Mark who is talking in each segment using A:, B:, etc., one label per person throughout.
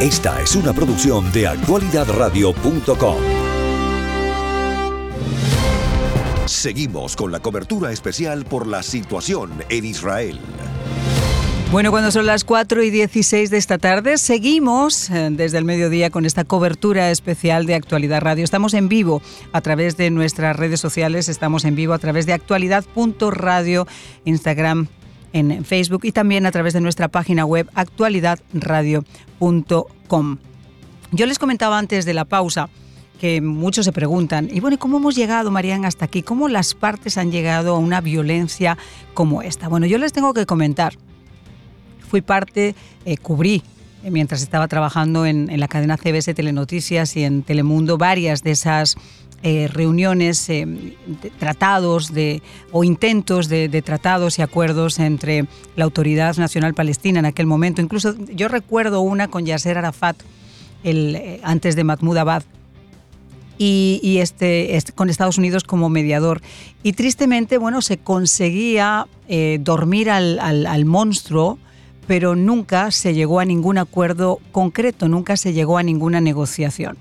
A: Esta es una producción de actualidadradio.com. Seguimos con la cobertura especial por la situación en Israel.
B: Bueno, cuando son las 4 y 16 de esta tarde, seguimos eh, desde el mediodía con esta cobertura especial de Actualidad Radio. Estamos en vivo a través de nuestras redes sociales, estamos en vivo a través de actualidad.radio, Instagram, en Facebook y también a través de nuestra página web actualidadradio.com. Yo les comentaba antes de la pausa que muchos se preguntan, y bueno, ¿cómo hemos llegado, Marían, hasta aquí? ¿Cómo las partes han llegado a una violencia como esta? Bueno, yo les tengo que comentar fui parte, eh, cubrí eh, mientras estaba trabajando en, la cadena CBS Telenoticias y en Telemundo varias de esas eh, reuniones, tratados de, o intentos de, tratados y acuerdos entre la Autoridad Nacional Palestina en aquel momento. Incluso yo recuerdo una con Yasser Arafat el, antes de Mahmoud Abad. Y, este, este, con Estados Unidos como mediador. Y tristemente, bueno, se conseguía dormir al monstruo pero nunca se llegó a ningún acuerdo concreto, nunca se llegó a ninguna negociación.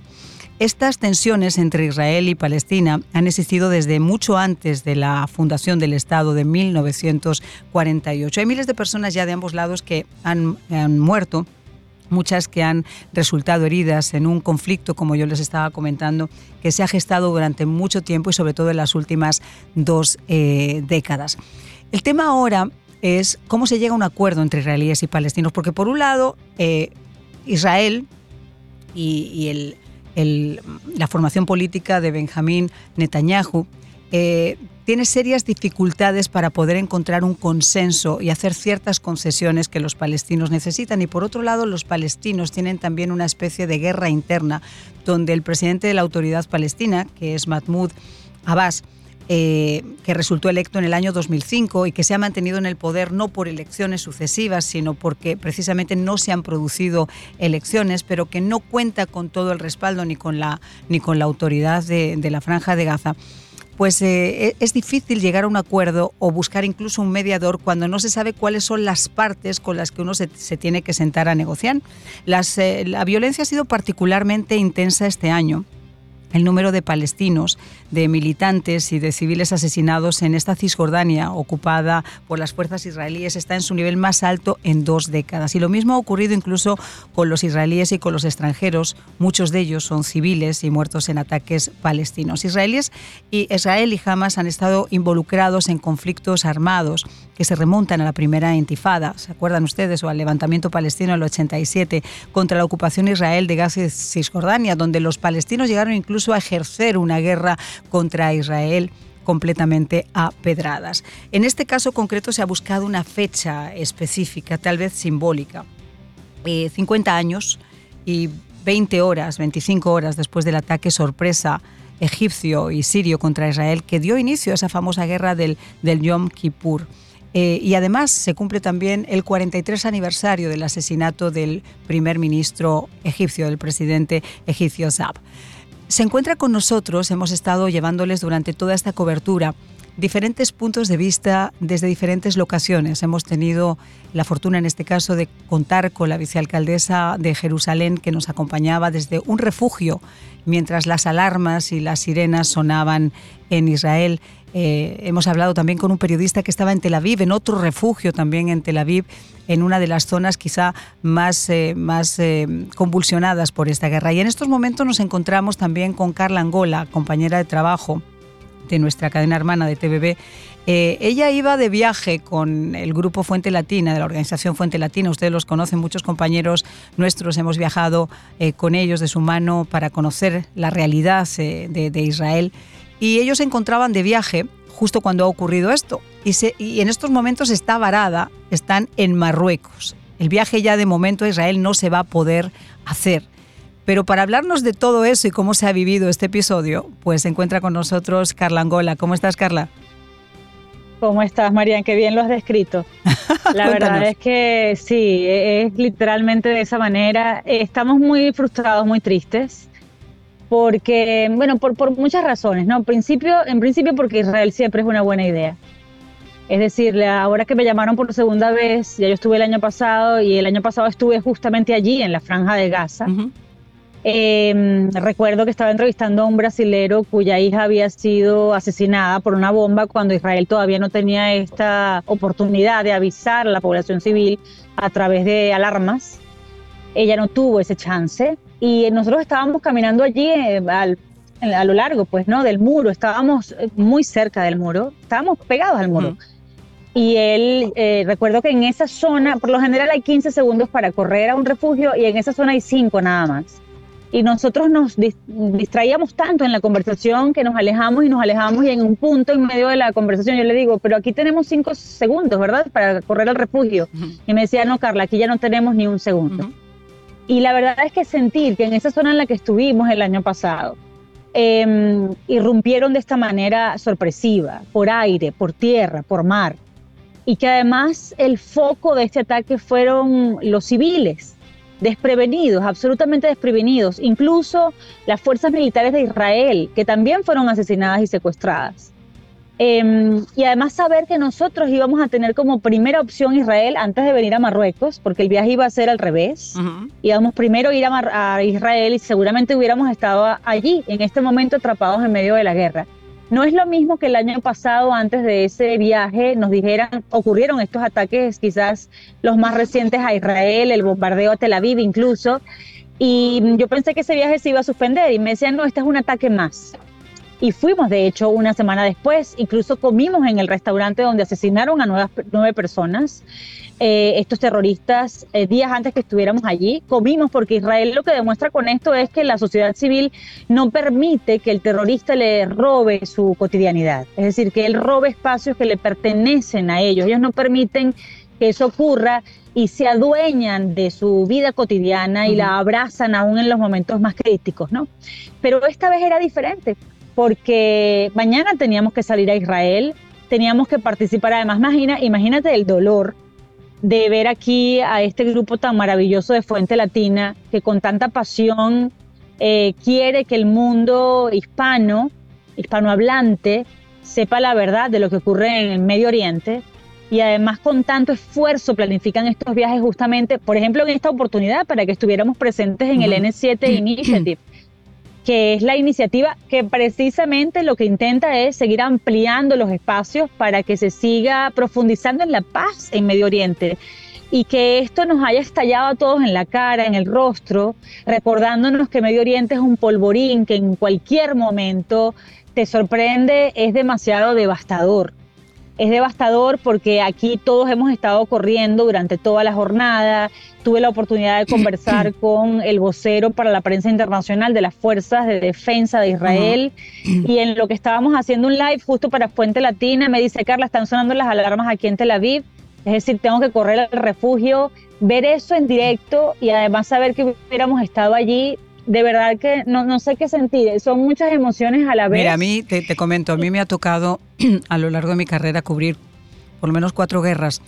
B: Estas tensiones entre Israel y Palestina han existido desde mucho antes de la fundación del Estado de 1948. Hay miles de personas ya de ambos lados que han, muerto muchas que han resultado heridas en un conflicto, como yo les estaba comentando, que se ha gestado durante mucho tiempo y sobre todo en las últimas dos eh, décadas. El tema ahora es cómo se llega a un acuerdo entre israelíes y palestinos, porque por un lado, eh, Israel y, la formación política de Benjamín Netanyahu eh, tiene serias dificultades para poder encontrar un consenso y hacer ciertas concesiones que los palestinos necesitan. Y por otro lado, los palestinos tienen también una especie de guerra interna, donde el presidente de la autoridad palestina, que es Mahmoud Abbas, eh, que resultó electo en el año 2005 y que se ha mantenido en el poder no por elecciones sucesivas, sino porque precisamente no se han producido elecciones, pero que no cuenta con todo el respaldo ni con la, ni con la autoridad de, la Franja de Gaza pues eh, e, es difícil llegar a un acuerdo o buscar incluso un mediador cuando no se sabe cuáles son las partes con las que uno se, tiene que sentar a negociar. Eh, la violencia ha sido particularmente intensa este año el número de palestinos, de militantes y de civiles asesinados en esta Cisjordania ocupada por las fuerzas israelíes está en su nivel más alto en dos décadas. Y lo mismo ha ocurrido incluso con los israelíes y con los extranjeros. Muchos de ellos son civiles y muertos en ataques palestinos. Israelíes y Israel y Hamas han estado involucrados en conflictos armados que se remontan a la primera intifada, ¿se acuerdan ustedes? O al levantamiento palestino en el 87 contra la ocupación israel de Gaza y Cisjordania, donde los palestinos llegaron incluso a ejercer una guerra contra Israel completamente a pedradas. En este caso concreto se ha buscado una fecha específica, tal vez simbólica. 50 eh, años y 20 horas, 25 horas después del ataque sorpresa egipcio y sirio contra Israel que dio inicio a esa famosa guerra del, del Yom Kippur. Eh, y además se cumple también el 43 aniversario del asesinato del primer ministro egipcio, del presidente egipcio Zab. Se encuentra con nosotros, hemos estado llevándoles durante toda esta cobertura diferentes puntos de vista desde diferentes locaciones. Hemos tenido la fortuna en este caso de contar con la vicealcaldesa de Jerusalén que nos acompañaba desde un refugio mientras las alarmas y las sirenas sonaban en Israel. Eh, hemos hablado también con un periodista que estaba en Tel Aviv, en otro refugio también en Tel Aviv, en una de las zonas quizá más, eh, más eh, convulsionadas por esta guerra. Y en estos momentos nos encontramos también con Carla Angola, compañera de trabajo de nuestra cadena hermana de TVB. Eh, ella iba de viaje con el grupo Fuente Latina, de la organización Fuente Latina. Ustedes los conocen, muchos compañeros nuestros hemos viajado eh, con ellos de su mano para conocer la realidad eh, de, Israel. Y ellos se encontraban de viaje justo cuando ha ocurrido esto. Y, y en estos momentos está varada, están en Marruecos. El viaje ya de momento a Israel no se va a poder hacer. Pero para hablarnos de todo eso y cómo se ha vivido este episodio, pues se encuentra con nosotros Carla Angola. ¿Cómo estás, Carla?
C: ¿Cómo estás, Marian? Qué bien lo has descrito. La verdad es que sí, es literalmente de esa manera. Estamos muy frustrados, muy tristes, porque, bueno, por, por muchas razones, ¿no? En principio, en principio porque Israel siempre es una buena idea. Es decir, ahora que me llamaron por segunda vez, ya yo estuve el año pasado y el año pasado estuve justamente allí en la franja de Gaza. Em, recuerdo que estaba entrevistando a un brasilero cuya hija había sido asesinada por una bomba cuando Israel todavía no tenía esta oportunidad de avisar a la población civil a través de alarmas. Ella no tuvo ese chance y nosotros estábamos caminando allí eh, a lo largo, pues, ¿no? Del muro, estábamos eh, muy cerca del muro, estábamos pegados al muro. Y él, eh, recuerdo que en esa zona, por lo general hay 15 segundos para correr a un refugio y en esa zona hay 5 nada más y nosotros nos distraíamos tanto en la conversación que nos alejamos y nos alejamos y en un punto en medio de la conversación yo le digo, pero aquí tenemos cinco segundos, ¿verdad? Para correr al refugio. Y me decía, no, Carla, aquí ya no tenemos ni un segundo. Y la verdad es que sentir que en esa zona en la que estuvimos el año pasado, em, irrumpieron de esta manera sorpresiva, por aire, por tierra, por mar, y que además el foco de este ataque fueron los civiles, desprevenidos, absolutamente desprevenidos, incluso las fuerzas militares de Israel, que también fueron asesinadas y secuestradas. Em, y además saber que nosotros íbamos a tener como primera opción Israel antes de venir a Marruecos, porque el viaje iba a ser al revés. Íbamos primero a ir a Israel y seguramente hubiéramos estado allí, en este momento atrapados en medio de la guerra. No es lo mismo que el año pasado, antes de ese viaje, nos dijeran, ocurrieron estos ataques, quizás los más recientes a Israel, el bombardeo a Tel Aviv incluso, y yo pensé que ese viaje se iba a suspender y me decían, no, este es un ataque más. Y fuimos, de hecho, una semana después, incluso comimos en el restaurante donde asesinaron a nueve personas. Eh, estos terroristas eh, días antes que estuviéramos allí. Comimos porque Israel lo que demuestra con esto es que la sociedad civil no permite que el terrorista le robe su cotidianidad. Es decir, que él robe espacios que le pertenecen a ellos. Ellos no permiten que eso ocurra y se adueñan de su vida cotidiana y la abrazan aún en los momentos más críticos, ¿no? Pero esta vez era diferente porque mañana teníamos que salir a Israel, teníamos que participar, además imagina, imagínate el dolor de ver aquí a este grupo tan maravilloso de Fuente Latina que con tanta pasión eh, quiere que el mundo hispano, hispanohablante, sepa la verdad de lo que ocurre en el Medio Oriente y además con tanto esfuerzo planifican estos viajes justamente, por ejemplo, en esta oportunidad para que estuviéramos presentes en el N7 Initiative que es la iniciativa que precisamente lo que intenta es seguir ampliando los espacios para que se siga profundizando en la paz en Medio Oriente y que esto nos haya estallado a todos en la cara, en el rostro, recordándonos que Medio Oriente es un polvorín que en cualquier momento te sorprende, es demasiado devastador. Es devastador porque aquí todos hemos estado corriendo durante toda la jornada. Tuve la oportunidad de conversar con el vocero para la prensa internacional de las Fuerzas de Defensa de Israel. Y en lo que estábamos haciendo un live justo para Fuente Latina, me dice, Carla, están sonando las alarmas aquí en Tel Aviv. Es decir, tengo que correr al refugio, ver eso en directo y además saber que hubiéramos estado allí de verdad que no, no, sé qué sentir. Son muchas emociones a la vez.
B: Mira, a mí, te, te comento, a mí me ha tocado a lo largo de mi carrera cubrir por lo menos cuatro guerras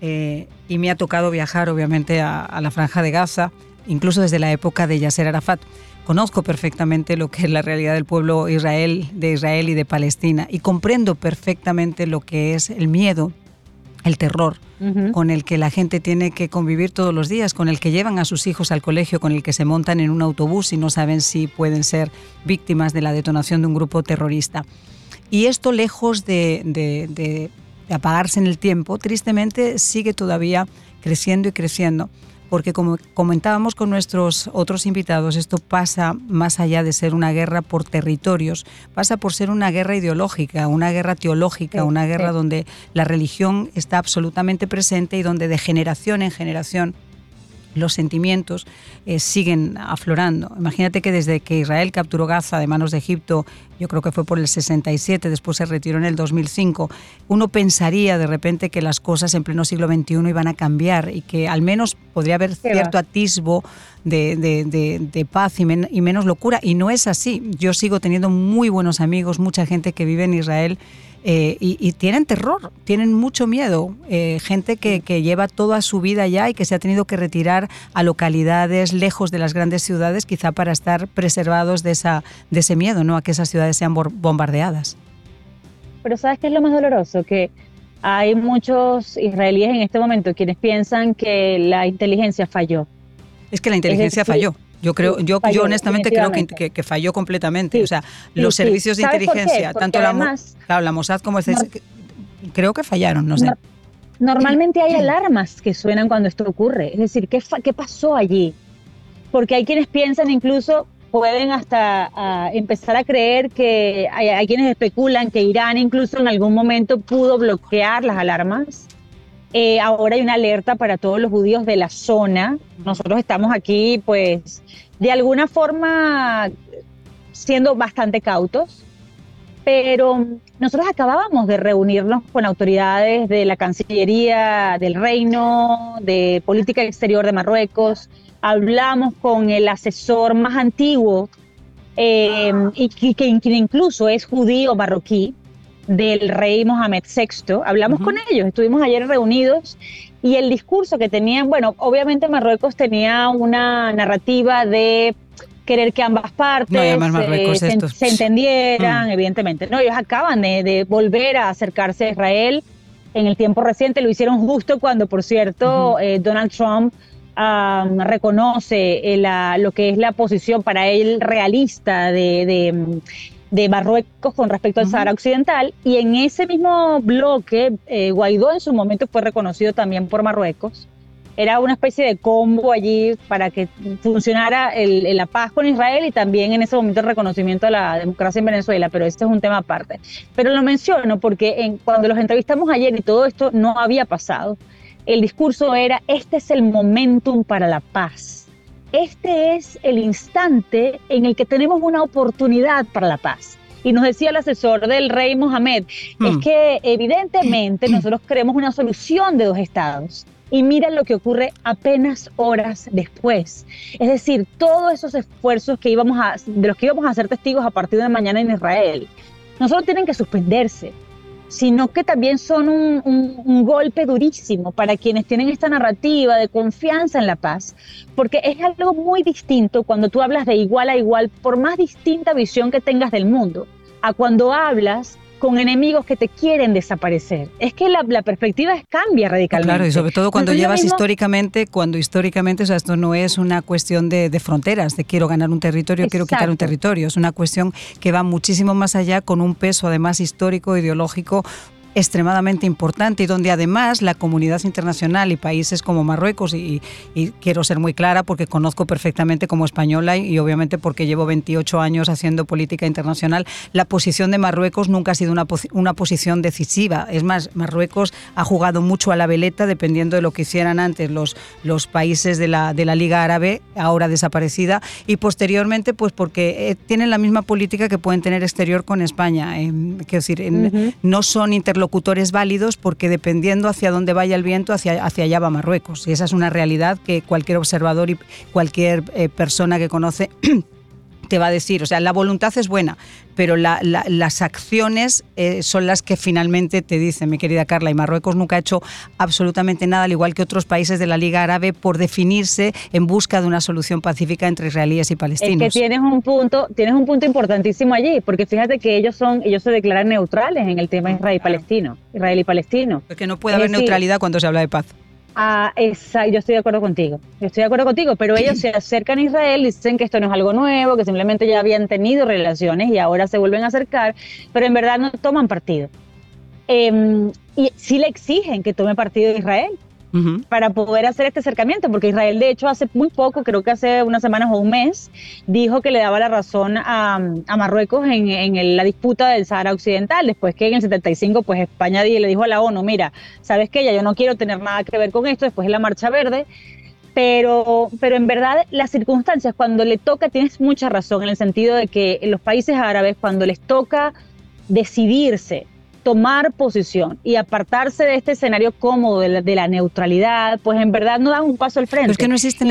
B: eh, y me ha tocado viajar obviamente a, la franja de Gaza, incluso desde la época de Yasser Arafat. Conozco perfectamente lo que es la realidad del pueblo Israel, de Israel y de Palestina y comprendo perfectamente lo que es el miedo, el terror con el que la gente tiene que convivir todos los días, con el que llevan a sus hijos al colegio, con el que se montan en un autobús y no saben si pueden ser víctimas de la detonación de un grupo terrorista. Y esto lejos de, apagarse en el tiempo, tristemente sigue todavía creciendo y creciendo porque como comentábamos con nuestros otros invitados, esto pasa más allá de ser una guerra por territorios, pasa por ser una guerra ideológica, una guerra teológica, una guerra donde la religión está absolutamente presente y donde de generación en generación los sentimientos eh, siguen aflorando. Imagínate que desde que Israel capturó Gaza de manos de Egipto, yo creo que fue por el 67, después se retiró en el 2005, uno pensaría de repente que las cosas en pleno siglo XXI iban a cambiar y que al menos podría haber cierto atisbo de, de, paz y, y menos locura. Y no es así. Yo sigo teniendo muy buenos amigos, mucha gente que vive en Israel eh, y, tienen terror, tienen mucho miedo. Eh, gente que, lleva toda su vida allá y que se ha tenido que retirar a localidades lejos de las grandes ciudades, quizá para estar preservados de, esa, de ese miedo, ¿no? a que esas ciudades sean bombardeadas.
C: Pero ¿sabes qué es lo más doloroso? Que Hay muchos israelíes en este momento quienes piensan que la inteligencia falló.
B: Es que la inteligencia falló. Yo creo, yo, yo honestamente creo que, que, falló completamente. o sea, los servicios de inteligencia, tanto la, la Mossad como el creo que fallaron, no sé.
C: Normalmente hay alarmas que suenan cuando esto ocurre. Es decir, ¿qué, qué pasó allí? Porque hay quienes piensan incluso, pueden hasta ah, empezar a creer que hay, quienes especulan que Irán incluso en algún momento pudo bloquear las alarmas. Eh, ahora hay una alerta para todos los judíos de la zona. Nosotros estamos aquí, pues, de alguna forma siendo bastante cautos, pero nosotros acabábamos de reunirnos con autoridades de la Cancillería del Reino, de Política Exterior de Marruecos, hablamos con el asesor más antiguo eh, y que, incluso es judío marroquí del rey Mohamed VI. Hablamos con ellos, estuvimos ayer reunidos y el discurso que tenían, bueno, obviamente Marruecos tenía una narrativa de querer que ambas partes eh, se, entendieran, mm. evidentemente. No, ellos acaban de, volver a acercarse a Israel en el tiempo reciente, lo hicieron justo cuando, por cierto, eh, Donald Trump reconoce eh, lo que es la posición para él realista de, Marruecos con respecto al Sahara Occidental. Y en ese mismo bloque, eh, Guaidó en su momento fue reconocido también por Marruecos. Era una especie de combo allí para que funcionara la paz con Israel y también en ese momento el reconocimiento de la democracia en Venezuela, pero este es un tema aparte. Pero lo menciono porque cuando los entrevistamos ayer y todo esto no había pasado, el discurso era, este es el momentum para la paz. Este es el instante en el que tenemos una oportunidad para la paz. Y nos decía el asesor del rey Mohamed, es hmm. que evidentemente nosotros queremos una solución de dos estados. Y mira lo que ocurre apenas horas después. Es decir, todos esos esfuerzos que íbamos a, de los que íbamos a ser testigos a partir de mañana en Israel, no solo tienen que suspenderse, sino que también son un, golpe durísimo para quienes tienen esta narrativa de confianza en la paz, porque es algo muy distinto cuando tú hablas de igual a igual, por más distinta visión que tengas del mundo, a cuando hablas con enemigos que te quieren desaparecer. Es que la, perspectiva cambia radicalmente.
B: Claro, y sobre todo cuando llevas históricamente, cuando históricamente, o sea, esto no es una cuestión de, fronteras, de quiero ganar un territorio, quiero quitar un territorio, es una cuestión que va muchísimo más allá con un peso además histórico, ideológico extremadamente importante y donde además la comunidad internacional y países como Marruecos, y, quiero ser muy clara porque conozco perfectamente como española y, obviamente porque llevo 28 años haciendo política internacional, la posición de Marruecos nunca ha sido una, una posición decisiva. Es más, Marruecos ha jugado mucho a la veleta dependiendo de lo que hicieran antes los, los países de la, de la Liga Árabe, ahora desaparecida, y posteriormente pues porque eh, tienen la misma política que pueden tener exterior con España. quiero decir, no son interlocutores locutores válidos porque dependiendo hacia dónde vaya el viento, hacia, hacia allá va Marruecos. Y esa es una realidad que cualquier observador y cualquier eh, persona que conoce te va a decir. O sea, la voluntad es buena, pero las acciones eh, son las que finalmente te dicen, mi querida Carla. Y Marruecos nunca ha hecho absolutamente nada, al igual que otros países de la Liga Árabe, por definirse en busca de una solución pacífica entre israelíes y palestinos.
C: Es que tienes un punto, tienes un punto importantísimo allí, porque fíjate que ellos son, ellos se declaran neutrales en el tema israel-palestino, israel y palestino.
B: Porque no puede haber neutralidad cuando se habla de paz.
C: Ah, exacto, yo estoy de acuerdo contigo. Yo estoy de acuerdo contigo, pero ellos se acercan a Israel dicen que esto no es algo nuevo, que simplemente ya habían tenido relaciones y ahora se vuelven a acercar, pero en verdad no toman partido. Em, y sí le exigen que tome partido Israel para poder hacer este acercamiento, porque Israel de hecho hace muy poco, creo que hace unas semanas o un mes, dijo que le daba la razón a, Marruecos en, la disputa del Sahara Occidental, después que en el 75 pues España le dijo a la ONU, mira, sabes que ya yo no quiero tener nada que ver con esto, después de la Marcha Verde, pero, pero en verdad las circunstancias, cuando le toca, tienes mucha razón en el sentido de que en los países árabes, cuando les toca decidirse tomar posición y apartarse de este escenario cómodo de la, neutralidad, pues en verdad no dan un paso al frente.
B: es que no existe,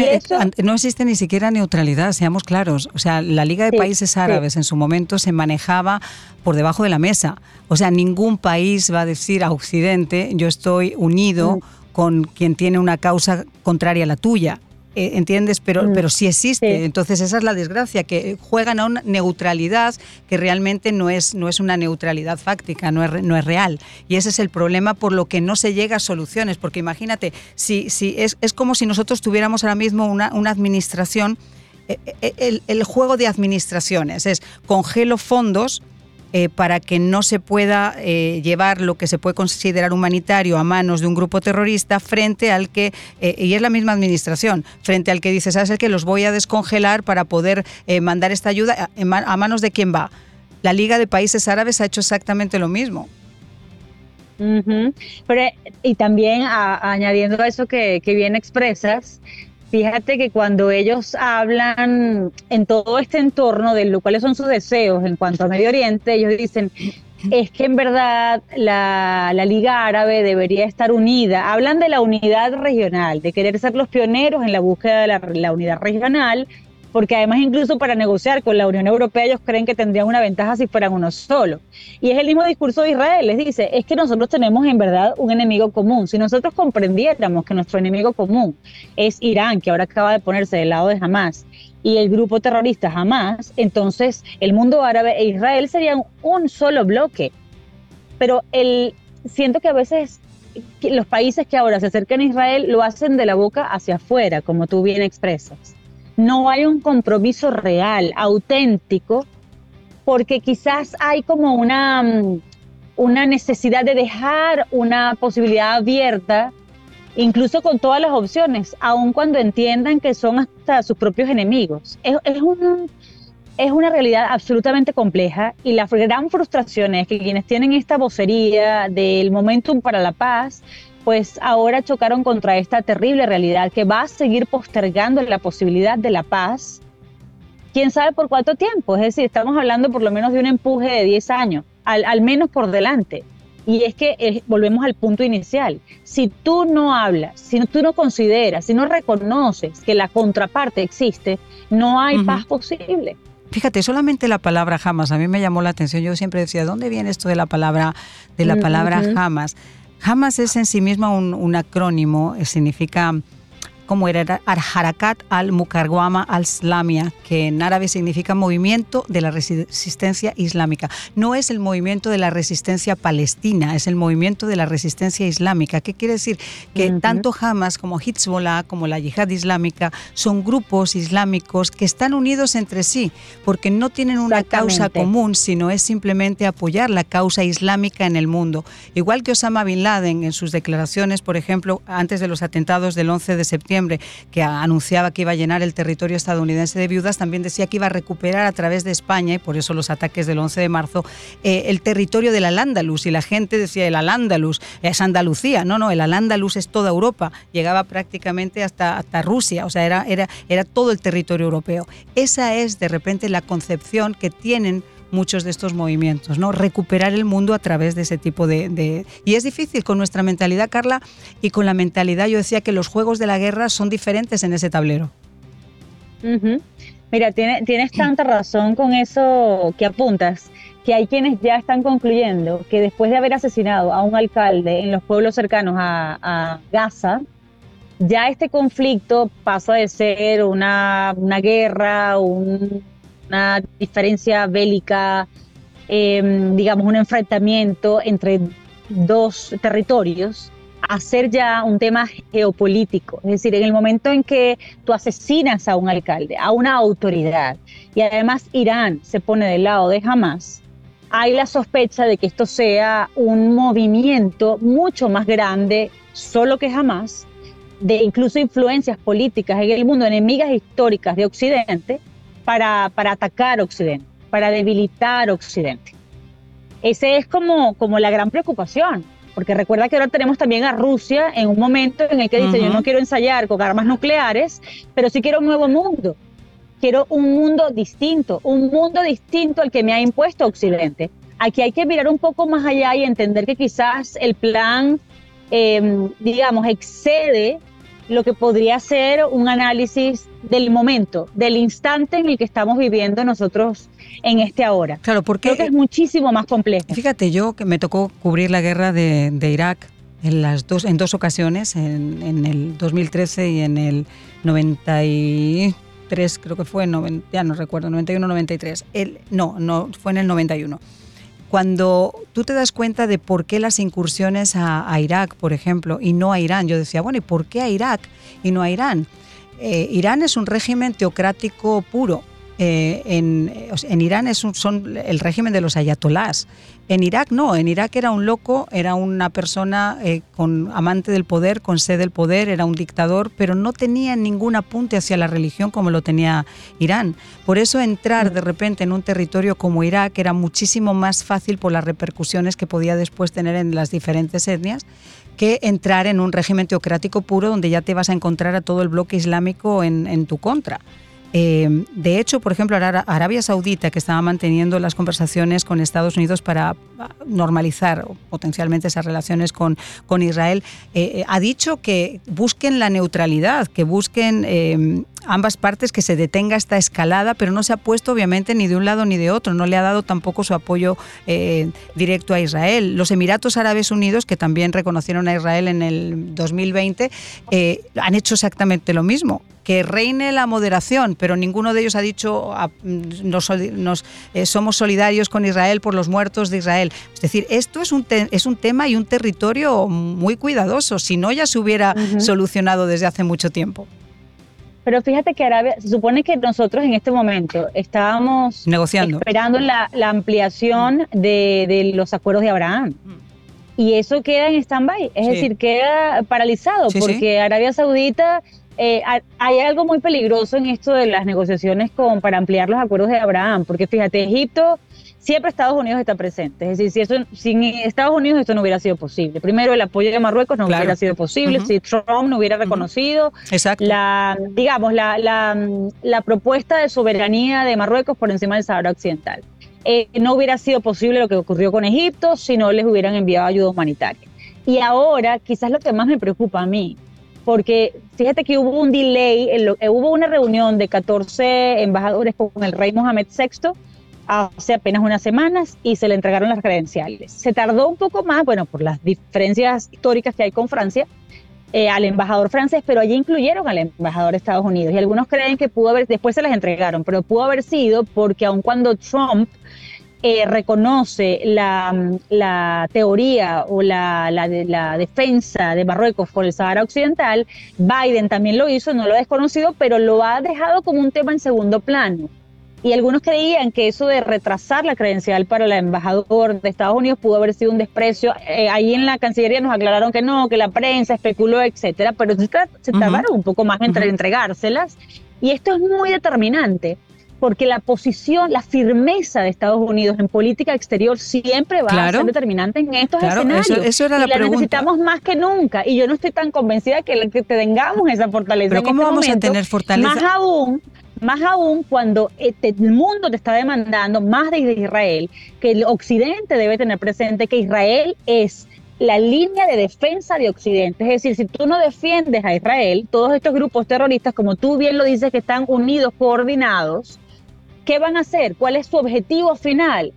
B: no existe ni siquiera neutralidad, seamos claros. O sea, la Liga de Países Árabes en su momento se manejaba por debajo de la mesa. O sea, ningún país va a decir a Occidente, yo estoy unido mm. con quien tiene una causa contraria a la tuya eh, ¿entiendes? Pero, mm. pero sí existe. Entonces esa es la desgracia, que juegan a una neutralidad que realmente no es, no es una neutralidad fáctica, no es, no es real. Y ese es el problema por lo que no se llega a soluciones, porque imagínate, si, si es, es como si nosotros tuviéramos ahora mismo una, una administración, eh, eh, el, el juego de administraciones es congelo fondos, eh, para que no se pueda eh, llevar lo que se puede considerar humanitario a manos de un grupo terrorista frente al que, eh, y es la misma administración, frente al que dice, ¿sabes el que los voy a descongelar para poder mandar esta ayuda a, manos de quién va? La Liga de Países Árabes ha hecho exactamente lo mismo.
C: Y también añadiendo a eso que, que bien expresas, Fíjate que cuando ellos hablan en todo este entorno de lo cuáles son sus deseos en cuanto a Medio Oriente, ellos dicen es que en verdad la, Liga Árabe debería estar unida. Hablan de la unidad regional, de querer ser los pioneros en la búsqueda de la, la unidad regional porque además incluso para negociar con la Unión Europea ellos creen que tendrían una ventaja si fueran uno solo. Y es el mismo discurso de Israel, les dice, es que nosotros tenemos en verdad un enemigo común. Si nosotros comprendiéramos que nuestro enemigo común es Irán, que ahora acaba de ponerse del lado de Hamas, y el grupo terrorista Hamas, entonces el mundo árabe e Israel serían un solo bloque. Pero el, siento que a veces los países que ahora se acercan a Israel lo hacen de la boca hacia afuera, como tú bien expresas no hay un compromiso real, auténtico, porque quizás hay como una, mm, una necesidad de dejar una posibilidad abierta, incluso con todas las opciones, aun cuando entiendan que son hasta sus propios enemigos. Es, es, un, es una realidad absolutamente compleja y la gran frustración es que quienes tienen esta vocería del momentum para la paz, pues ahora chocaron contra esta terrible realidad que va a seguir postergando la posibilidad de la paz. ¿Quién sabe por cuánto tiempo? Es decir, estamos hablando por lo menos de un empuje de 10 años, al, menos por delante. Y es que eh, volvemos al punto inicial. Si tú no hablas, si tú no consideras, si no reconoces que la contraparte existe, no hay paz posible.
B: Fíjate, solamente la palabra jamás a mí me llamó la atención. Yo siempre decía, ¿dónde viene esto de la palabra de la mm, palabra jamás? Hamas es en sí misma un, acrónimo, eh, significa como era Harakat al-Mukarwama al-Islamia, que en árabe significa movimiento de la resistencia islámica. No es el movimiento de la resistencia palestina, es el movimiento de la resistencia islámica. ¿Qué quiere decir? Que tanto Hamas como Hezbollah, como la yihad islámica, son grupos islámicos que están unidos entre sí, porque no tienen una causa común, sino es simplemente apoyar la causa islámica en el mundo. Igual que Osama Bin Laden en sus declaraciones, por ejemplo, antes de los atentados del 11 de septiembre, que anunciaba que iba a llenar el territorio estadounidense de viudas, también decía que iba a recuperar a través de España, y por eso los ataques del 11 de marzo, eh, el territorio del Al-Ándalus. Y la gente decía, el Al-Ándalus es Andalucía. No, no, el Al-Ándalus es toda Europa. Llegaba prácticamente hasta, hasta Rusia, o sea, era, era, era todo el territorio europeo. Esa es de repente la concepción que tienen muchos de estos movimientos, ¿no? Recuperar el mundo a través de ese tipo de, Y es difícil con nuestra mentalidad, Carla, y con la mentalidad, yo decía que los juegos de la guerra son diferentes en ese tablero.
C: Mira, tienes tanta razón con eso que apuntas, que hay quienes ya están concluyendo que después de haber asesinado a un alcalde en los pueblos cercanos a, Gaza, ya este conflicto pasa de ser una, una guerra, un una diferencia bélica, em, digamos, un enfrentamiento entre dos territorios, a ser ya un tema geopolítico. Es decir, en el momento en que tú asesinas a un alcalde, a una autoridad, y además Irán se pone del lado de Hamas, hay la sospecha de que esto sea un movimiento mucho más grande, solo que Hamas, de incluso influencias políticas en el mundo, enemigas históricas de Occidente, para, para atacar Occidente, para debilitar Occidente. Ese es como, como la gran preocupación, porque recuerda que ahora tenemos también a Rusia en un momento en el que dice, yo no quiero ensayar con armas nucleares, pero sí quiero un nuevo mundo. Quiero un mundo distinto, un mundo distinto al que me ha impuesto Occidente. Aquí hay que mirar un poco más allá y entender que quizás el plan, em, digamos, excede lo que podría ser un análisis del momento, del instante en el que estamos viviendo nosotros en este ahora.
B: Claro, porque
C: Creo que es muchísimo más complejo.
B: Fíjate, yo que me tocó cubrir la guerra de, Irak en las dos, en dos ocasiones, en, el 2013 y en el 93, creo que fue, ya no recuerdo, 91, 93. El, no, no, fue en el 91 cuando tú te das cuenta de por qué las incursiones a, Irak, por ejemplo, y no a Irán, yo decía, bueno, ¿y por qué a Irak y no a Irán? Eh, Irán es un régimen teocrático puro. Eh, en, Irán es un, son el régimen de los ayatolás. En Irak no, en Irak era un loco, era una persona eh, con amante del poder, con sed del poder, era un dictador, pero no tenía ningún apunte hacia la religión como lo tenía Irán. Por eso entrar de repente en un territorio como Irak era muchísimo más fácil por las repercusiones que podía después tener en las diferentes etnias que entrar en un régimen teocrático puro donde ya te vas a encontrar a todo el bloque islámico en tu contra. Eh, de hecho, por ejemplo, Arabia Saudita, que estaba manteniendo las conversaciones con Estados Unidos para normalizar potencialmente esas relaciones con, con Israel, eh, eh, ha dicho que busquen la neutralidad, que busquen ambas partes que se detenga esta escalada, pero no se ha puesto obviamente ni de un lado ni de otro, no le ha dado tampoco su apoyo directo a Israel. Los Emiratos Árabes Unidos, que también reconocieron a Israel en el 2020, han hecho exactamente lo mismo que reine la moderación, pero ninguno de ellos ha dicho ah, nos, eh, somos solidarios con Israel por los muertos de Israel. Es decir, esto es un, es un tema y un territorio muy cuidadoso, si no ya se hubiera solucionado desde hace mucho tiempo.
C: Pero fíjate que Arabia, se supone que nosotros en este momento estábamos
B: negociando,
C: esperando la, ampliación de, los acuerdos de Abraham. Y eso queda en stand-by, es decir, queda paralizado, porque Arabia Saudita eh, hay algo muy peligroso en esto de las negociaciones con, para ampliar los acuerdos de Abraham, porque fíjate, Egipto, siempre Estados Unidos está presente. Es decir, si eso, sin Estados Unidos esto no hubiera sido posible. Primero, el apoyo de Marruecos no hubiera sido posible si Trump no hubiera reconocido la, digamos, la, la, propuesta de soberanía de Marruecos por encima del Sahara Occidental. Eh, no hubiera sido posible lo que ocurrió con Egipto si no les hubieran enviado ayuda humanitaria. Y ahora, quizás lo que más me preocupa a mí porque fíjate que hubo un delay, eh, hubo una reunión de 14 embajadores con el rey Mohamed VI hace apenas unas semanas y se le entregaron las credenciales. Se tardó un poco más, bueno, por las diferencias históricas que hay con Francia, eh, al embajador francés, pero allí incluyeron al embajador de Estados Unidos. Y algunos creen que pudo haber, después se las entregaron, pero pudo haber sido porque aun cuando Trump eh, reconoce la, teoría o la, la, defensa de Marruecos por el Sahara Occidental, Biden también lo hizo, no lo ha desconocido, pero lo ha dejado como un tema en segundo plano. Y algunos creían que eso de retrasar la credencial para el embajador de Estados Unidos pudo haber sido un desprecio. Eh, ahí en la Cancillería nos aclararon que no, que la prensa especuló, etcétera, pero se, tardaron un poco más en entregárselas. Y esto es muy determinante porque la posición, la firmeza de Estados Unidos en política exterior siempre va a ser determinante en estos escenarios.
B: Eso, era la,
C: y la necesitamos más que nunca. Y yo no estoy tan convencida que, que tengamos esa fortaleza.
B: Pero ¿cómo
C: este
B: vamos a tener fortaleza?
C: Más aún, más aún cuando este, el mundo te está demandando más desde Israel, que el Occidente debe tener presente que Israel es la línea de defensa de Occidente. Es decir, si tú no defiendes a Israel, todos estos grupos terroristas, como tú bien lo dices, que están unidos, coordinados, ¿Qué van a hacer? ¿Cuál es su objetivo final?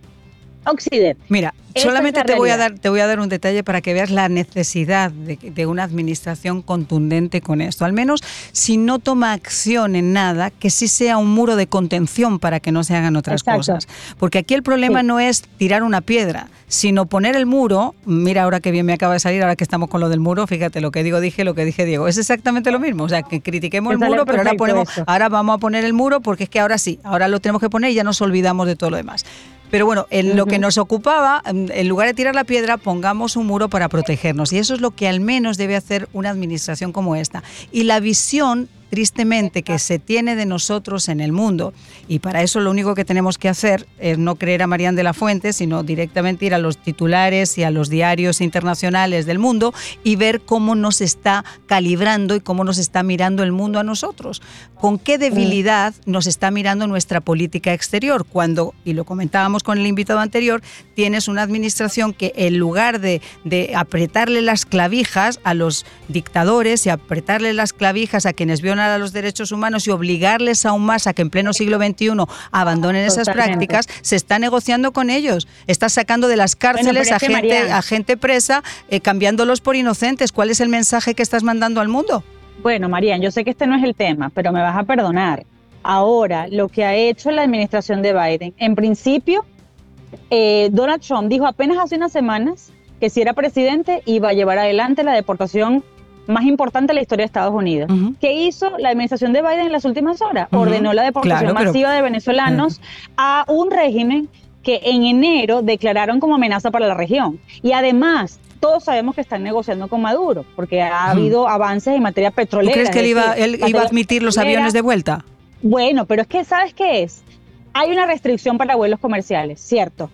C: Occidente.
B: Mira, solamente te voy, a dar, te voy a dar un detalle para que veas la necesidad de, una administración contundente con esto. Al menos si no toma acción en nada, que sí sea un muro de contención para que no se hagan otras cosas. Porque aquí el problema no es tirar una piedra, sino poner el muro. Mira ahora que bien me acaba de salir, ahora que estamos con lo del muro, fíjate lo que digo, dije, lo que dije Diego. Es exactamente lo mismo. O sea, que critiquemos el muro, pero ahora, ponemos, ahora vamos a poner el muro porque es que ahora sí, ahora lo tenemos que poner y ya nos olvidamos de todo lo demás. Pero bueno, en lo que nos ocupaba, en lugar de tirar la piedra, pongamos un muro para protegernos. Y eso es lo que al menos debe hacer una administración como esta. Y la visión tristemente que se tiene de nosotros en el mundo. Y para eso lo único que tenemos que hacer es no creer a Marían de la Fuente, sino directamente ir a los titulares y a los diarios internacionales del mundo y ver cómo nos está calibrando y cómo nos está mirando el mundo a nosotros. Con qué debilidad nos está mirando nuestra política exterior. Cuando, y lo comentábamos con el invitado anterior, tienes una administración que en lugar de, de apretarle las clavijas a los dictadores y apretarle las clavijas a quienes violan a los derechos humanos y obligarles aún más a que en pleno siglo XXI abandonen esas prácticas, se está negociando con ellos. Está sacando de las cárceles a, gente, a gente presa, eh, cambiándolos por inocentes. ¿Cuál es el mensaje que estás mandando al mundo?
C: Bueno, Marian, yo sé que este no es el tema, pero me vas a perdonar. Ahora, lo que ha hecho la administración de Biden, en principio, eh, Donald Trump dijo apenas hace unas semanas que si era presidente iba a llevar adelante la deportación más importante de la historia de Estados Unidos. ¿Qué hizo la administración de Biden en las últimas horas? Ordenó la deportación masiva de venezolanos a un régimen que en enero declararon como amenaza para la región. Y además, todos sabemos que están negociando con Maduro, porque ha habido avances en materia petrolera.
B: ¿Tú crees que él, iba, él iba a admitir los aviones de vuelta?
C: Bueno, pero es que, ¿sabes qué es? Hay una restricción para vuelos comerciales, cierto.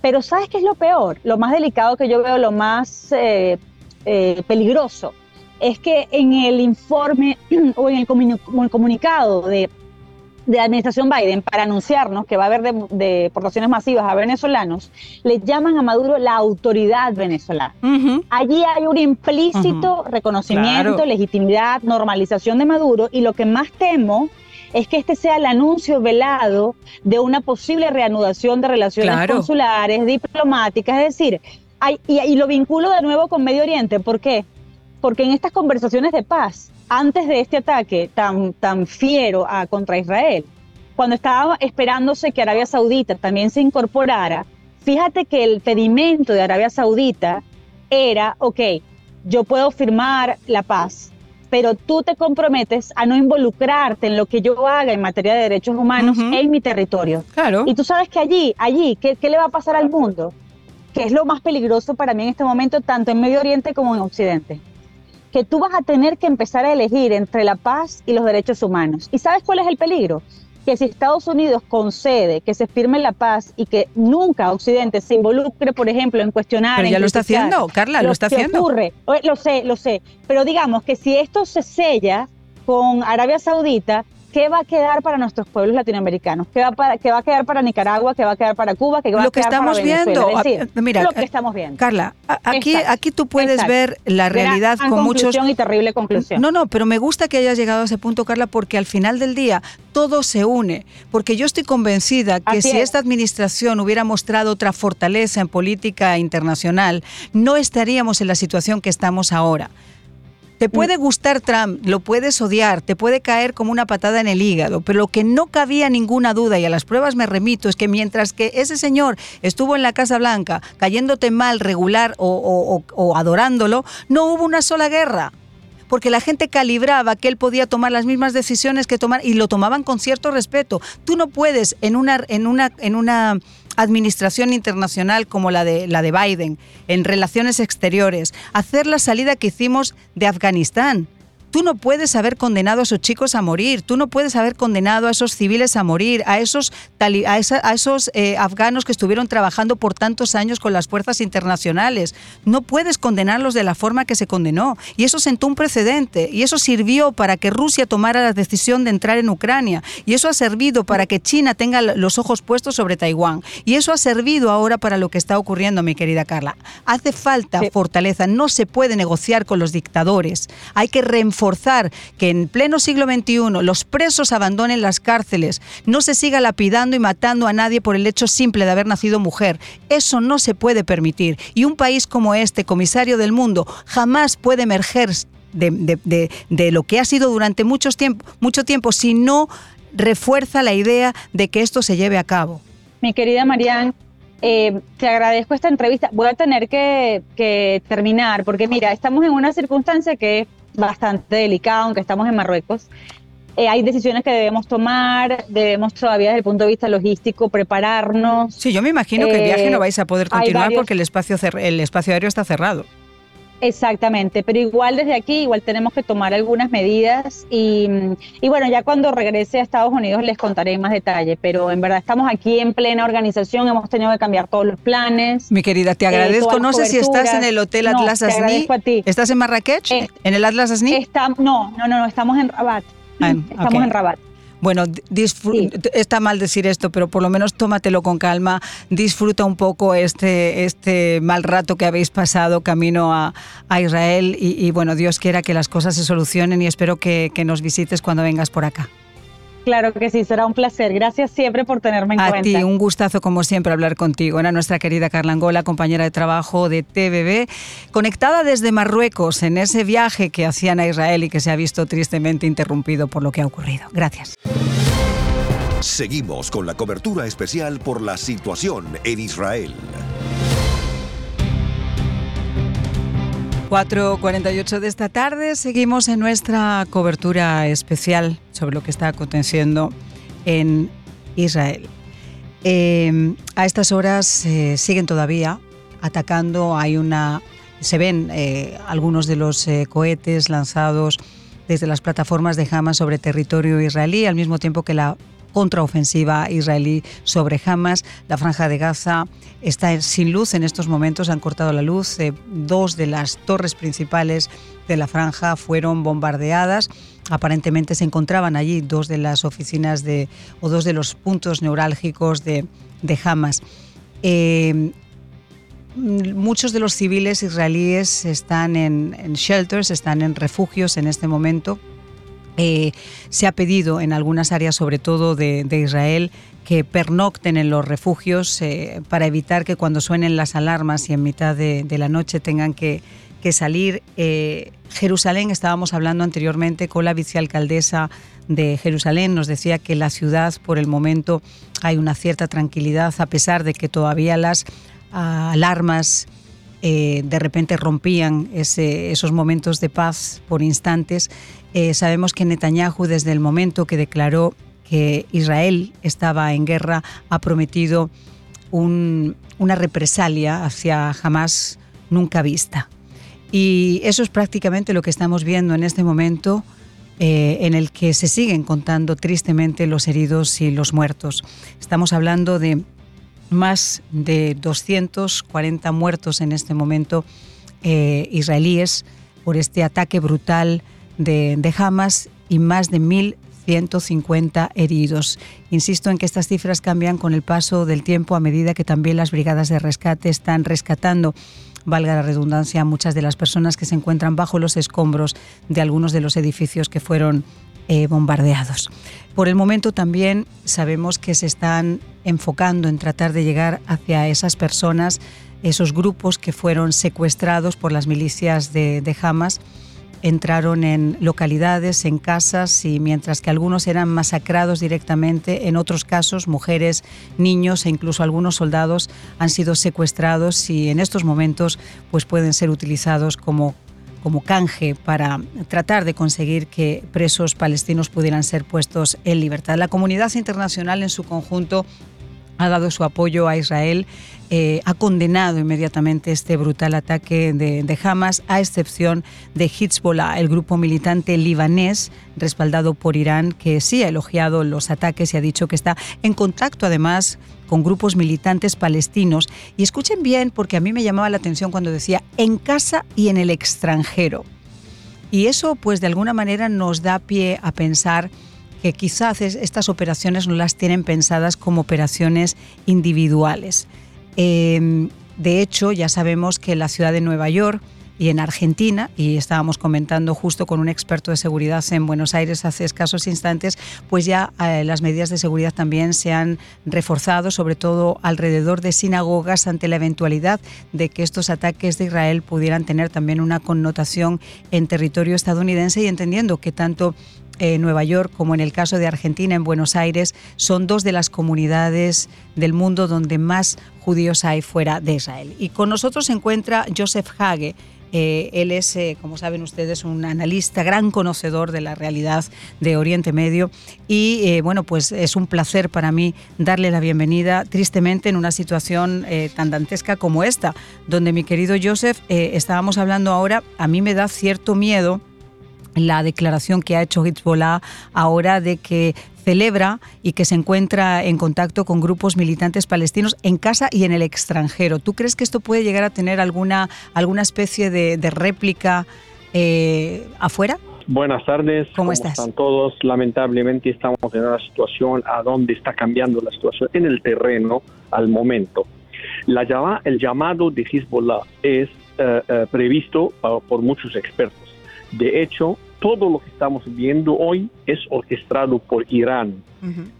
C: Pero ¿sabes qué es lo peor? Lo más delicado que yo veo, lo más eh, eh, peligroso, es que en el informe o en el, comunicado de de la administración Biden para anunciarnos que va a haber deportaciones masivas a venezolanos, le llaman a Maduro la autoridad venezolana. Allí hay un implícito reconocimiento, legitimidad, normalización de Maduro y lo que más temo es que este sea el anuncio velado de una posible reanudación de relaciones consulares, diplomáticas, es decir, y, y lo vinculo de nuevo con Medio Oriente, ¿por qué? Porque en estas conversaciones de paz, antes de este ataque tan, tan fiero a, contra Israel, cuando estaba esperándose que Arabia Saudita también se incorporara, fíjate que el pedimento de Arabia Saudita era, ok, yo puedo firmar la paz, pero tú te comprometes a no involucrarte en lo que yo haga en materia de derechos humanos en mi territorio.
B: Claro.
C: Y tú sabes que allí, allí, ¿qué, ¿qué le va a pasar al mundo? Que es lo más peligroso para mí en este momento, tanto en Medio Oriente como en Occidente que tú vas a tener que empezar a elegir entre la paz y los derechos humanos. ¿Y sabes cuál es el peligro? Que si Estados Unidos concede que se firme la paz y que nunca Occidente se involucre, por ejemplo, en cuestionar.
B: Pero ya lo está haciendo, Carla, lo, está haciendo.
C: Ocurre, lo sé, lo sé. Pero digamos que si esto se sella con Arabia Saudita, ¿qué va a quedar para nuestros pueblos latinoamericanos? ¿Qué va, para, qué va a quedar para Nicaragua? ¿Qué va a quedar para Cuba? ¿Qué va
B: lo
C: a quedar
B: estamos
C: para
B: viendo?
C: Es
B: mira,
C: lo que estamos viendo.
B: Carla, aquí, aquí tú puedes ver la realidad
C: Gran
B: con muchos.
C: y terrible conclusión.
B: No, no, pero me gusta que hayas llegado a ese punto, Carla, porque al final del día todo se une. Porque yo estoy convencida que
C: Así
B: si
C: es.
B: esta administración hubiera mostrado otra fortaleza en política internacional, no estaríamos en la situación que estamos ahora. Te puede gustar Trump, lo puedes odiar, te puede caer como una patada en el hígado, pero lo que no cabía ninguna duda, y a las pruebas me remito, es que mientras que ese señor estuvo en la Casa Blanca cayéndote mal, regular o, o- o- o adorándolo, no hubo una sola guerra. Porque la gente calibraba que él podía tomar las mismas decisiones que tomar y lo tomaban con cierto respeto. Tú no puedes en una, en una, en una administración internacional como la de, la de Biden, en relaciones exteriores, hacer la salida que hicimos de Afganistán. Tú no puedes haber condenado a esos chicos a morir, tú no puedes haber condenado a esos civiles a morir, a esos, a esa- a esos eh, afganos que estuvieron trabajando por tantos años con las fuerzas internacionales. No puedes condenarlos de la forma que se condenó. Y eso sentó un precedente, y eso sirvió para que Rusia tomara la decisión de entrar en Ucrania, y eso ha servido para que China tenga los ojos puestos sobre Taiwán, y eso ha servido ahora para lo que está ocurriendo, mi querida Carla. Hace falta
C: Sí.
B: fortaleza, no se puede negociar con los dictadores. Hay que que en pleno siglo XXI los presos abandonen las cárceles, no se siga lapidando y matando a nadie por el hecho simple de haber nacido mujer. Eso no se puede permitir. Y un país como este, comisario del mundo, jamás puede emerger de, lo que ha sido durante mucho tiempo si no refuerza la idea de que esto se lleve a cabo.
C: Mi querida Marianne, eh, te agradezco esta entrevista. Voy a tener que, que terminar porque mira, estamos en una circunstancia que bastante delicada, aunque estamos en Marruecos. Eh, hay decisiones que debemos tomar, debemos todavía desde el punto de vista logístico prepararnos.
B: Sí, yo me imagino que el viaje
C: Eh,
B: no vais a poder continuar
C: varios-
B: porque el espacio, el espacio aéreo está cerrado.
C: Exactamente, pero igual desde aquí, igual tenemos que tomar algunas medidas y, y bueno, ya cuando regrese a Estados Unidos les contaré en más detalle, pero en verdad estamos aquí en plena organización, hemos tenido que cambiar todos los planes.
B: Mi querida, te
C: eh,
B: agradezco. no sé si estás en el Hotel
C: No,
B: Atlas
C: te
B: Asni.
C: a ti.
B: ¿Estás en Marrakech?
C: Eh,
B: ¿En el Atlas Asni?
C: Está- no, no, no, no, estamos en Rabat.
B: Ah,
C: estamos en Rabat.
B: Bueno, está mal decir esto, pero por lo menos tómatelo con calma, disfruta un poco este, este mal rato que habéis pasado camino a, Israel y, bueno, Dios quiera que las cosas se solucionen y espero que nos visites cuando vengas por acá.
C: Claro que sí, será un placer. Gracias siempre por tenerme en cuenta.
B: A ti, un gustazo como siempre hablar contigo. Era nuestra querida Carla Angola, compañera de trabajo de TVB, conectada desde Marruecos en ese viaje que hacían a Israel y que se ha visto tristemente interrumpido por lo que ha ocurrido. Gracias.
A: Seguimos con la cobertura especial por la situación en Israel.
B: 4.48 de esta tarde seguimos en nuestra cobertura especial sobre lo que está aconteciendo en Israel. Em, a estas horas eh, siguen todavía atacando, hay una, se ven eh, algunos de los eh, cohetes lanzados desde las plataformas de Hamas sobre territorio israelí, al mismo tiempo que la contraofensiva israelí sobre Hamas. La franja de Gaza está sin luz en estos momentos, han cortado la luz. Eh, dos de las torres principales de la franja fueron bombardeadas. Aparentemente se encontraban allí dos de las oficinas de, o dos de los puntos neurálgicos de, de Hamas. Eh, muchos de los civiles israelíes están en, en shelters, están en refugios en este momento eh, se ha pedido en algunas áreas, sobre todo de, Israel, que pernocten en los refugios eh, para evitar que cuando suenen las alarmas y en mitad de, la noche tengan que, salir. Eh, Jerusalén, estábamos hablando anteriormente con la vicealcaldesa de Jerusalén, nos decía que la ciudad por el momento hay una cierta tranquilidad a pesar de que todavía las ah, alarmas de repente rompían esos momentos de paz por instantes eh, sabemos que Netanyahu, desde el momento que declaró que Israel estaba en guerra, ha prometido una represalia hacia Hamas nunca vista. Y eso es prácticamente lo que estamos viendo en este momento. Eh, en el que se siguen contando tristemente los heridos y los muertos. Estamos hablando de más de 240 muertos en este momento eh, israelíes por este ataque brutal de, Hamas y más de 1.150 heridos. Insisto en que estas cifras cambian con el paso del tiempo a medida que también las brigadas de rescate están rescatando valga la redundancia, muchas de las personas que se encuentran bajo los escombros de algunos de los edificios que fueron eh, bombardeados. Por el momento también sabemos que se están enfocando en tratar de llegar hacia esas personas, esos grupos que fueron secuestrados por las milicias de, de Hamas entraron en localidades, en casas, y mientras que algunos eran masacrados directamente, en otros casos mujeres, niños e incluso algunos soldados han sido secuestrados y en estos momentos pues pueden ser utilizados como como canje para tratar de conseguir que presos palestinos pudieran ser puestos en libertad. La comunidad internacional en su conjunto ha dado su apoyo a Israel, eh, ha condenado inmediatamente este brutal ataque de, Hamas, a excepción de Hezbollah, el grupo militante libanés respaldado por Irán, que sí ha elogiado los ataques y ha dicho que está en contacto además con grupos militantes palestinos. Y escuchen bien, porque a mí me llamaba la atención cuando decía en casa y en el extranjero. Y eso, pues de alguna manera, nos da pie a pensar que quizás estas operaciones no las tienen pensadas como operaciones individuales. Em, de hecho, ya sabemos que la ciudad de Nueva York y en Argentina, y estábamos comentando justo con un experto de seguridad en Buenos Aires hace escasos instantes, pues ya eh, las medidas de seguridad también se han reforzado, sobre todo alrededor de sinagogas, ante la eventualidad de que estos ataques de Israel pudieran tener también una connotación en territorio estadounidense y entendiendo que tanto Nueva York, como en el caso de Argentina, en Buenos Aires, son dos de las comunidades del mundo donde más judíos hay fuera de Israel. Y con nosotros se encuentra Joseph Hage. Eh, él es, eh, como saben ustedes, un analista, gran conocedor de la realidad de Oriente Medio. Y eh, bueno, pues es un placer para mí darle la bienvenida, tristemente, en una situación tan dantesca como esta, donde mi querido Joseph, estábamos hablando ahora, a mí me da cierto miedo la declaración que ha hecho Hezbollah ahora de que celebra y que se encuentra en contacto con grupos militantes palestinos en casa y en el extranjero. ¿Tú crees que esto puede llegar a tener alguna, alguna especie de, réplica eh, afuera?
D: Buenas tardes.
B: ¿Cómo, estás?
D: están todos? Lamentablemente estamos en una situación a donde está cambiando la situación en el terreno al momento. La llama, el llamado de Hezbollah es eh, eh, previsto por muchos expertos. De hecho, todo lo que estamos viendo hoy es orquestado por Irán,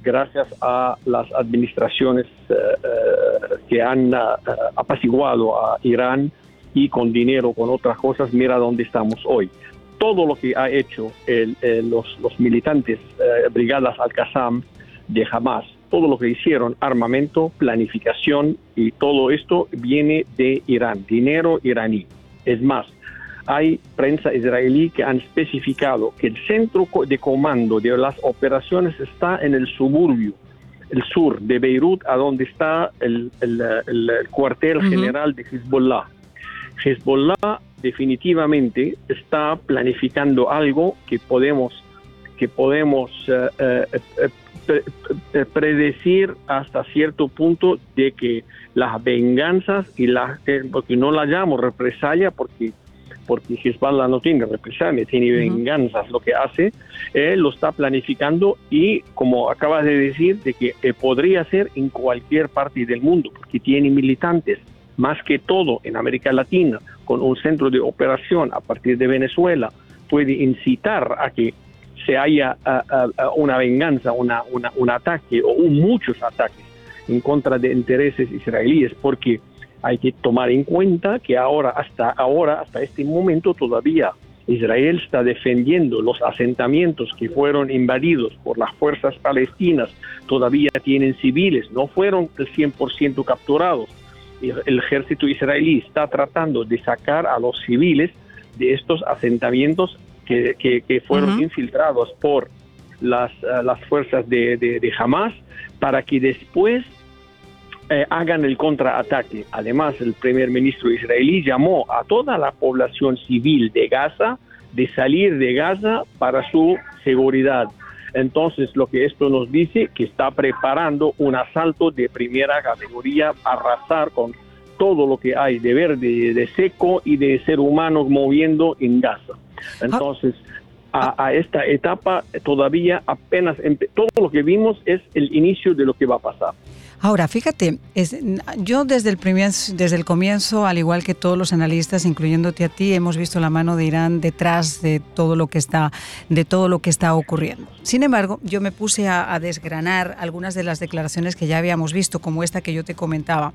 D: gracias a las administraciones eh, que han apaciguado a Irán y con dinero, con otras cosas, mira dónde estamos hoy todo lo que ha hecho los, los, militantes eh, brigadas Al-Qassam de Hamas, todo lo que hicieron, armamento, planificación y todo esto viene de Irán, dinero iraní. Es más, hay prensa israelí que han especificado que el centro de comando de las operaciones está en el suburbio, el sur de Beirut, a donde está el, cuartel general de Hezbollah. Hezbollah definitivamente está planificando algo que podemos que podemos eh, eh, eh, predecir hasta cierto punto de que las venganzas y las porque no la llamo represalia porque porque Hezbollah no tiene represalia, tiene venganzas, lo que hace, él lo está planificando y como acabas de decir, de que podría ser en cualquier parte del mundo, porque tiene militantes, más que todo en América Latina, con un centro de operación a partir de Venezuela, puede incitar a que se haya una venganza, una, un ataque o muchos ataques en contra de intereses israelíes, porque hay que tomar en cuenta que ahora, hasta ahora, hasta este momento todavía Israel está defendiendo los asentamientos que fueron invadidos por las fuerzas palestinas, todavía tienen civiles, no fueron el 100% capturados, el ejército israelí está tratando de sacar a los civiles de estos asentamientos que, que, fueron infiltrados por las, eh, las fuerzas de, de, Hamas para que después eh, hagan el contraataque. Además, el primer ministro israelí llamó a toda la población civil de Gaza de salir de Gaza para su seguridad. Entonces, lo que esto nos dice que está preparando un asalto de primera categoría, arrasar con todo lo que hay de verde, de seco y de ser humano moviendo en Gaza. Entonces, a, esta etapa todavía apenas, todo lo que vimos es el inicio de lo que va a pasar.
B: Ahora, fíjate, yo desde el, comienzo, al igual que todos los analistas, incluyéndote a ti, hemos visto la mano de Irán detrás de todo lo que está, de todo lo que está ocurriendo. Sin embargo, yo me puse a, a desgranar algunas de las declaraciones que ya habíamos visto, como esta que yo te comentaba.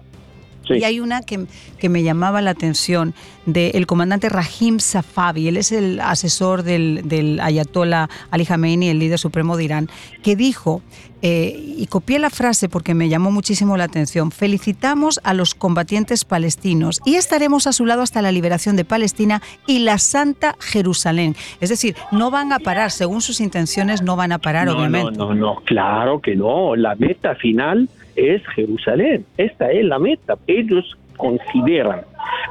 B: Y hay una que, que, me llamaba la atención del comandante Rahim Safavi, él es el asesor del, del Ayatollah Ali Khamenei, el líder supremo de Irán, que dijo, eh, y copié la frase porque me llamó muchísimo la atención, felicitamos a los combatientes palestinos y estaremos a su lado hasta la liberación de Palestina y la Santa Jerusalén. Es decir, no van a parar, según sus intenciones, no van a parar, obviamente.
D: No, no, no, claro que no. La meta final es Jerusalén. Esta es la meta. Ellos consideran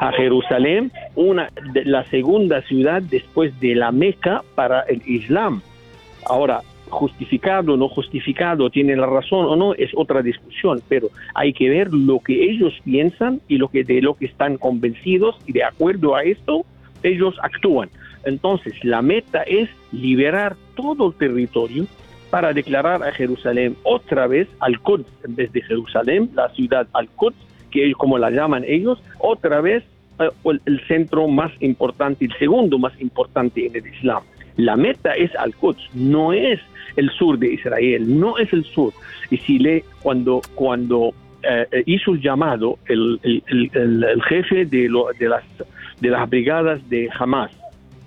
D: a Jerusalén una la segunda ciudad después de la Meca para el Islam. Ahora, justificado o no justificado, tiene la razón o no, es otra discusión, pero hay que ver lo que ellos piensan y lo que de lo que están convencidos y de acuerdo a esto ellos actúan. Entonces, la meta es liberar todo el territorio para declarar a Jerusalén otra vez al Quds, en vez de Jerusalén, la ciudad al Quds, que como la llaman ellos, otra vez eh, el, centro más importante, el segundo más importante en el Islam. La meta es al Quds, no es el sur de Israel, no es el sur. Y si le, cuando, cuando eh, hizo el llamado el, el, jefe de, de, las, de las brigadas de Hamas,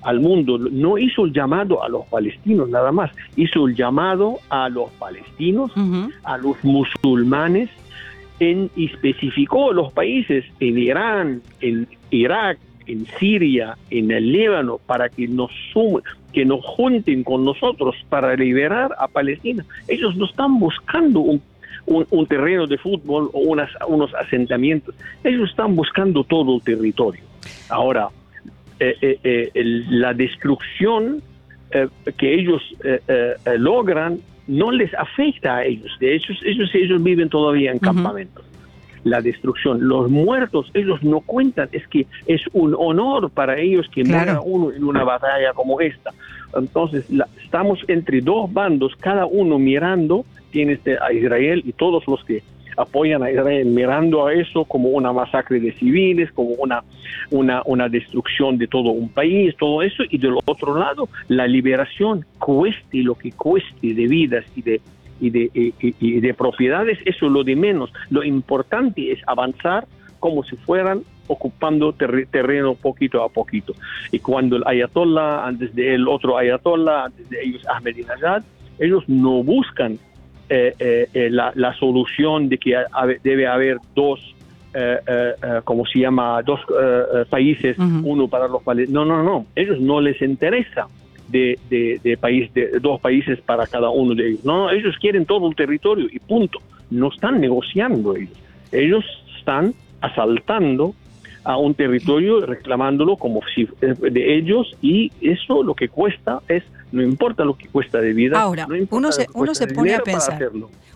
D: al mundo, no hizo el llamado a los palestinos nada más, hizo el llamado a los palestinos, a los musulmanes, en, y especificó los países en Irán, en Irak, en Siria, en el Líbano, para que nos sumen, que nos junten con nosotros para liberar a Palestina. Ellos no están buscando un, un, terreno de fútbol o unas, unos asentamientos, ellos están buscando todo el territorio. Ahora, eh, eh, eh, la destrucción que ellos logran no les afecta a ellos. De hecho, ellos, ellos viven todavía en campamentos. la destrucción. Los muertos, ellos no cuentan, es que es un honor para ellos que muera uno en una batalla como esta. Entonces, estamos entre dos bandos, cada uno mirando, tiene este, a Israel y todos los que apoyan a Israel mirando a eso como una masacre de civiles, como una, una, una destrucción de todo un país, todo eso, y del otro lado, la liberación, cueste lo que cueste de vidas y de, y de, y, de propiedades, eso es lo de menos. Lo importante es avanzar como si fueran ocupando terreno poquito a poquito. Y cuando el ayatollah, antes de otro ayatollah, antes de ellos Ahmadinejad, ellos no buscan eh, eh, eh, la, solución de que debe haber dos, como se llama, dos países, uno para los palestinos. No, no, no, ellos no les interesa de, de, país, de dos países para cada uno de ellos. No, ellos quieren todo el territorio y punto. No están negociando ellos. Ellos están asaltando a un territorio reclamándolo como si de ellos y eso lo que cuesta es no importa lo que cuesta de vida.
B: Ahora, uno se, uno se pone a pensar.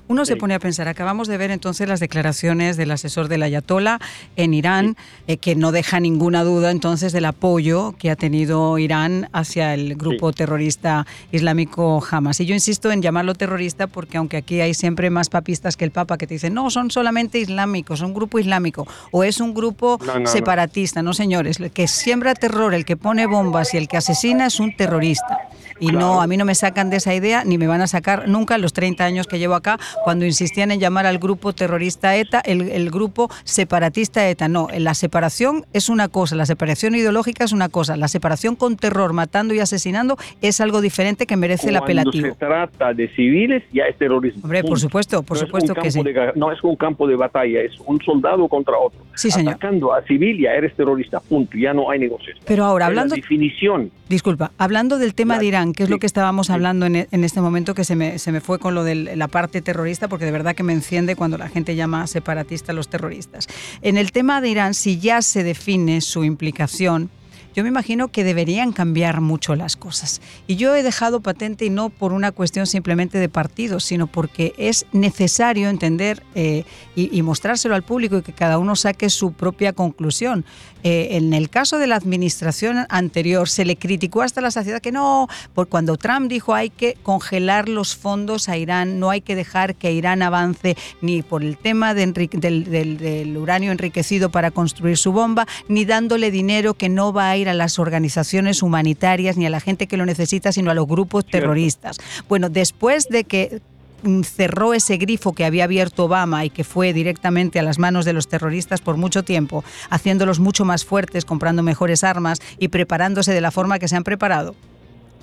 B: Uno se pone a pensar, acabamos de ver entonces las declaraciones del asesor del Ayatollah en Irán, eh, que no deja ninguna duda entonces del apoyo que ha tenido Irán hacia el grupo terrorista islámico Hamas. Y yo insisto en llamarlo terrorista porque aunque aquí hay siempre más papistas que el Papa que te dicen, no, son solamente islámicos, son un grupo islámico, o es un grupo separatista, no. no señores, el que siembra terror, el que pone bombas y el que asesina es un terrorista. Y no, a mí no me sacan de esa idea, ni me van a sacar nunca los 30 años que llevo acá, cuando insistían en llamar al grupo terrorista ETA el, grupo separatista ETA. No, la separación es una cosa, la separación ideológica es una cosa, la separación con terror, matando y asesinando es algo diferente que merece el apelativo.
D: Cuando se trata de civiles, ya es terrorismo.
B: Hombre, por supuesto, por supuesto que sí.
D: no es un campo de batalla, es un soldado contra otro.
B: Sí, señor.
D: Atacando a civil ya eres terrorista, punto, ya no hay negociación.
B: Pero ahora, hablando...
D: definición.
B: Disculpa, hablando del tema de Irán, que es lo que estábamos hablando en, en, este momento, que se me, se me fue con lo de la parte terrorista, porque de verdad que me enciende cuando la gente llama separatista a los terroristas. En el tema de Irán, si ya se define su implicación, yo me imagino que deberían cambiar mucho las cosas. Y yo he dejado patente, y no por una cuestión simplemente de partido, sino porque es necesario entender eh, y, mostrárselo al público y que cada uno saque su propia conclusión. Eh, en el caso de la administración anterior, se le criticó hasta la saciedad que no, por cuando Trump dijo hay que congelar los fondos a Irán, no hay que dejar que Irán avance ni por el tema del, del uranio enriquecido para construir su bomba, ni dándole dinero que no va a ir a las organizaciones humanitarias ni a la gente que lo necesita, sino a los grupos terroristas. Bueno, después de que mm, cerró ese grifo que había abierto Obama y que fue directamente a las manos de los terroristas por mucho tiempo, haciéndolos mucho más fuertes, comprando mejores armas y preparándose de la forma que se han preparado.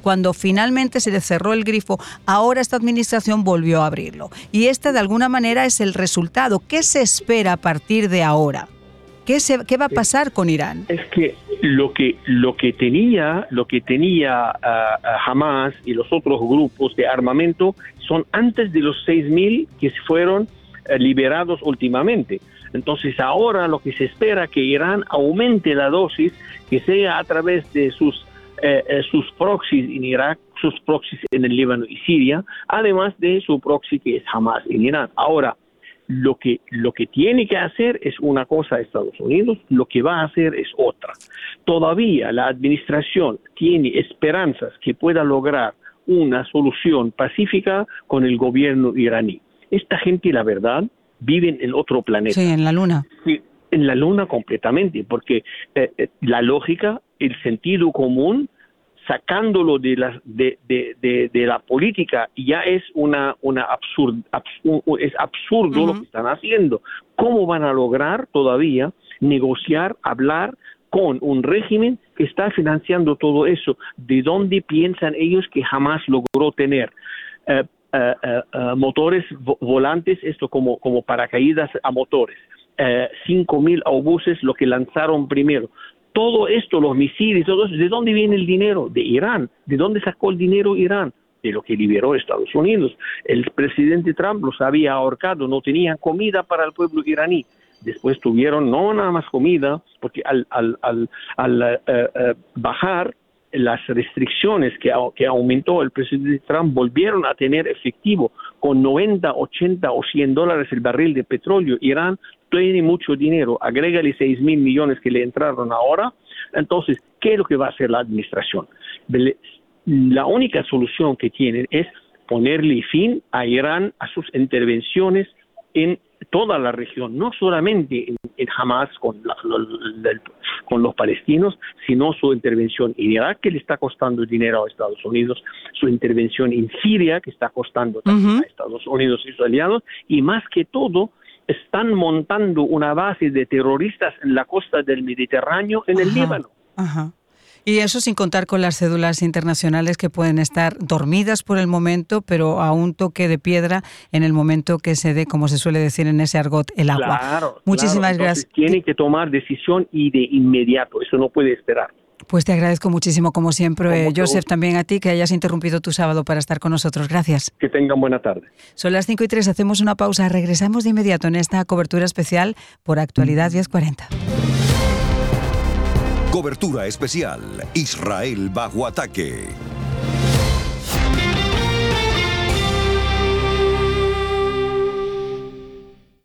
B: Cuando finalmente se le cerró el grifo, ahora esta administración volvió a abrirlo. Y este de alguna manera es el resultado. ¿Qué se espera a partir de ahora? ¿Qué, se, qué va a pasar con Irán?
D: Es que lo que lo que tenía lo que tenía uh, Hamas y los otros grupos de armamento son antes de los 6.000 que fueron uh, liberados últimamente. Entonces ahora lo que se espera que Irán aumente la dosis, que sea a través de sus uh, sus proxies en Irak, sus proxies en el Líbano y Siria, además de su proxy que es Hamas en Irán. Ahora lo que, lo que tiene que hacer es una cosa Estados Unidos, lo que va a hacer es otra. Todavía la administración tiene esperanzas que pueda lograr una solución pacífica con el gobierno iraní. Esta gente, la verdad, vive en otro planeta.
B: Sí, en la luna.
D: Sí, en la luna completamente, porque eh, eh, la lógica, el sentido común sacándolo de la, de, de, de, la política ya es una, una absurd, es absurdo lo que están haciendo. ¿Cómo van a lograr todavía negociar, hablar con un régimen que está financiando todo eso? ¿De dónde piensan ellos que jamás logró tener? Eh, eh, eh, motores volantes, esto como, como paracaídas a motores. cinco mil autobuses lo que lanzaron primero todo esto, los misiles, todo eso, ¿de dónde viene el dinero? De Irán. ¿De dónde sacó el dinero Irán? De lo que liberó Estados Unidos. El presidente Trump los había ahorcado, no tenían comida para el pueblo iraní. Después tuvieron no nada más comida, porque al, al, al, al eh, bajar las restricciones que, aumentó el presidente Trump volvieron a tener efectivo con 90, 80 o 100 dólares el barril de petróleo. Irán tiene mucho dinero, agrégale 6 mil millones que le entraron ahora. Entonces, ¿qué es lo que va a hacer la administración? La única solución que tienen es ponerle fin a Irán, a sus intervenciones en toda la región, no solamente en, Hamas con, con los palestinos, sino su intervención en Irak, que le está costando dinero a Estados Unidos, su intervención en Siria, que está costando también a Estados Unidos y sus aliados, y más que todo, están montando una base de terroristas en la costa del Mediterráneo, en el Líbano.
B: Y eso sin contar con las cédulas internacionales que pueden estar dormidas por el momento, pero a un toque de piedra en el momento que se dé, como se suele decir en ese argot, el agua.
D: Claro,
B: Muchísimas gracias.
D: Tiene que tomar decisión y de inmediato, eso no puede esperar.
B: Pues te agradezco muchísimo, como siempre, Joseph, también a ti que hayas interrumpido tu sábado para estar con nosotros. Gracias.
D: Que tengan buena tarde.
B: Son las 5 y 3, hacemos una pausa. Regresamos de inmediato en esta cobertura especial por Actualidad 1040.
A: Cobertura especial Israel bajo ataque.